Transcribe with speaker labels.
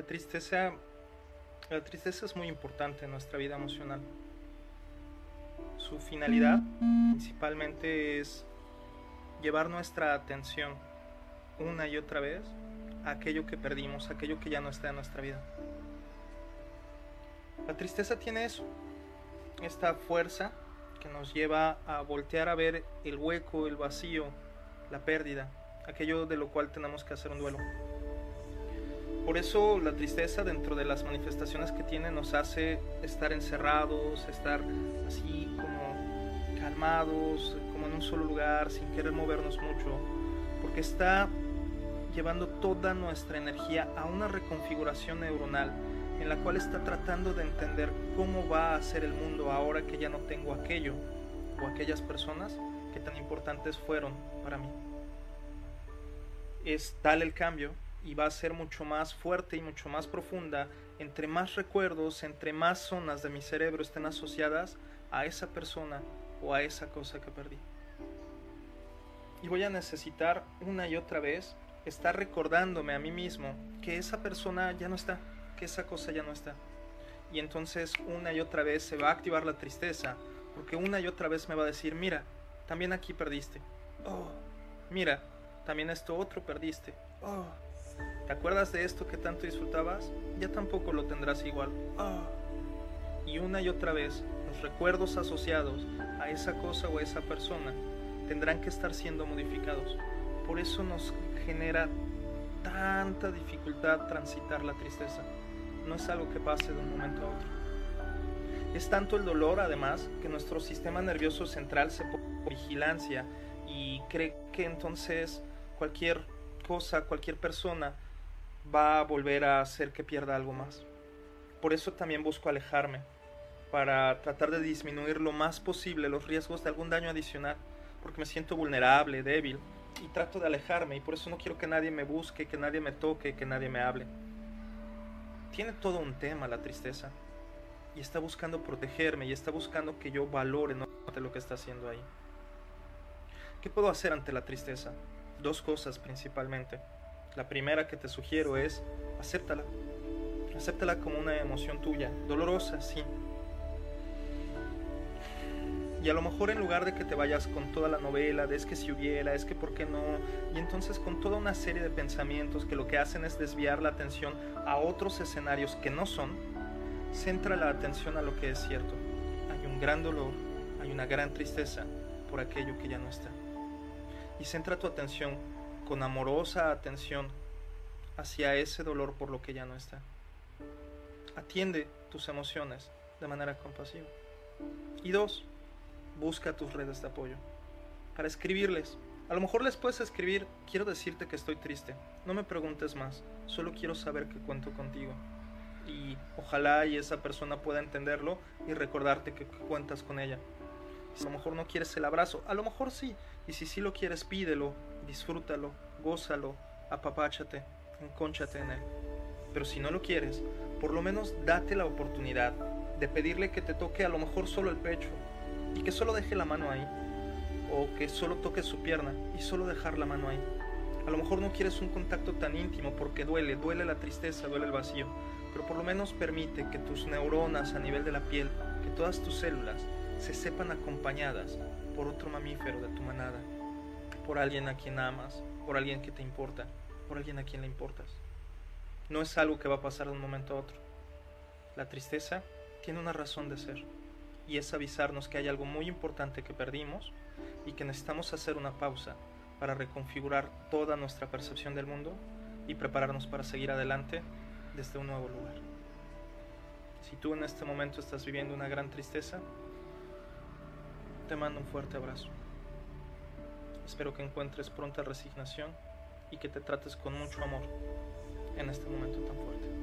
Speaker 1: La tristeza, la tristeza es muy importante en nuestra vida emocional. Su finalidad principalmente es llevar nuestra atención una y otra vez a aquello que perdimos, a aquello que ya no está en nuestra vida. La tristeza tiene eso, esta fuerza que nos lleva a voltear a ver el hueco, el vacío, la pérdida, aquello de lo cual tenemos que hacer un duelo. Por eso la tristeza dentro de las manifestaciones que tiene nos hace estar encerrados, estar así como calmados, como en un solo lugar, sin querer movernos mucho, porque está llevando toda nuestra energía a una reconfiguración neuronal en la cual está tratando de entender cómo va a ser el mundo ahora que ya no tengo aquello o aquellas personas que tan importantes fueron para mí. Es tal el cambio y va a ser mucho más fuerte y mucho más profunda entre más recuerdos, entre más zonas de mi cerebro estén asociadas a esa persona o a esa cosa que perdí. Y voy a necesitar una y otra vez estar recordándome a mí mismo que esa persona ya no está, que esa cosa ya no está. Y entonces una y otra vez se va a activar la tristeza, porque una y otra vez me va a decir, mira, también aquí perdiste. Oh, mira, también esto otro perdiste. Oh, ¿Te acuerdas de esto que tanto disfrutabas? Ya tampoco lo tendrás igual. Ah. Y una y otra vez, los recuerdos asociados a esa cosa o a esa persona tendrán que estar siendo modificados. Por eso nos genera tanta dificultad transitar la tristeza. No es algo que pase de un momento a otro. Es tanto el dolor, además, que nuestro sistema nervioso central se pone en vigilancia y cree que entonces cualquier cosa, cualquier persona va a volver a hacer que pierda algo más. Por eso también busco alejarme, para tratar de disminuir lo más posible los riesgos de algún daño adicional, porque me siento vulnerable, débil, y trato de alejarme, y por eso no quiero que nadie me busque, que nadie me toque, que nadie me hable. Tiene todo un tema la tristeza, y está buscando protegerme, y está buscando que yo valore lo que está haciendo ahí. ¿Qué puedo hacer ante la tristeza? Dos cosas principalmente. La primera que te sugiero es, acéptala. Acéptala como una emoción tuya, dolorosa, sí. Y a lo mejor en lugar de que te vayas con toda la novela de es que si hubiera, es que por qué no, y entonces con toda una serie de pensamientos que lo que hacen es desviar la atención a otros escenarios que no son, centra la atención a lo que es cierto. Hay un gran dolor, hay una gran tristeza por aquello que ya no está. Y centra tu atención con amorosa atención hacia ese dolor por lo que ya no está. Atiende tus emociones de manera compasiva. Y dos, busca tus redes de apoyo para escribirles. A lo mejor les puedes escribir, quiero decirte que estoy triste, no me preguntes más, solo quiero saber que cuento contigo. Y ojalá y esa persona pueda entenderlo y recordarte que cuentas con ella. A lo mejor no quieres el abrazo, a lo mejor sí, y si sí lo quieres, pídelo, disfrútalo, gózalo, apapáchate, encónchate en él. Pero si no lo quieres, por lo menos date la oportunidad de pedirle que te toque a lo mejor solo el pecho y que solo deje la mano ahí. O que solo toque su pierna y solo dejar la mano ahí. A lo mejor no quieres un contacto tan íntimo porque duele, duele la tristeza, duele el vacío. Pero por lo menos permite que tus neuronas a nivel de la piel, que todas tus células se sepan acompañadas por otro mamífero de tu manada por alguien a quien amas, por alguien que te importa, por alguien a quien le importas. No es algo que va a pasar de un momento a otro. La tristeza tiene una razón de ser y es avisarnos que hay algo muy importante que perdimos y que necesitamos hacer una pausa para reconfigurar toda nuestra percepción del mundo y prepararnos para seguir adelante desde un nuevo lugar. Si tú en este momento estás viviendo una gran tristeza, te mando un fuerte abrazo. Espero que encuentres pronta resignación y que te trates con mucho amor en este momento tan fuerte.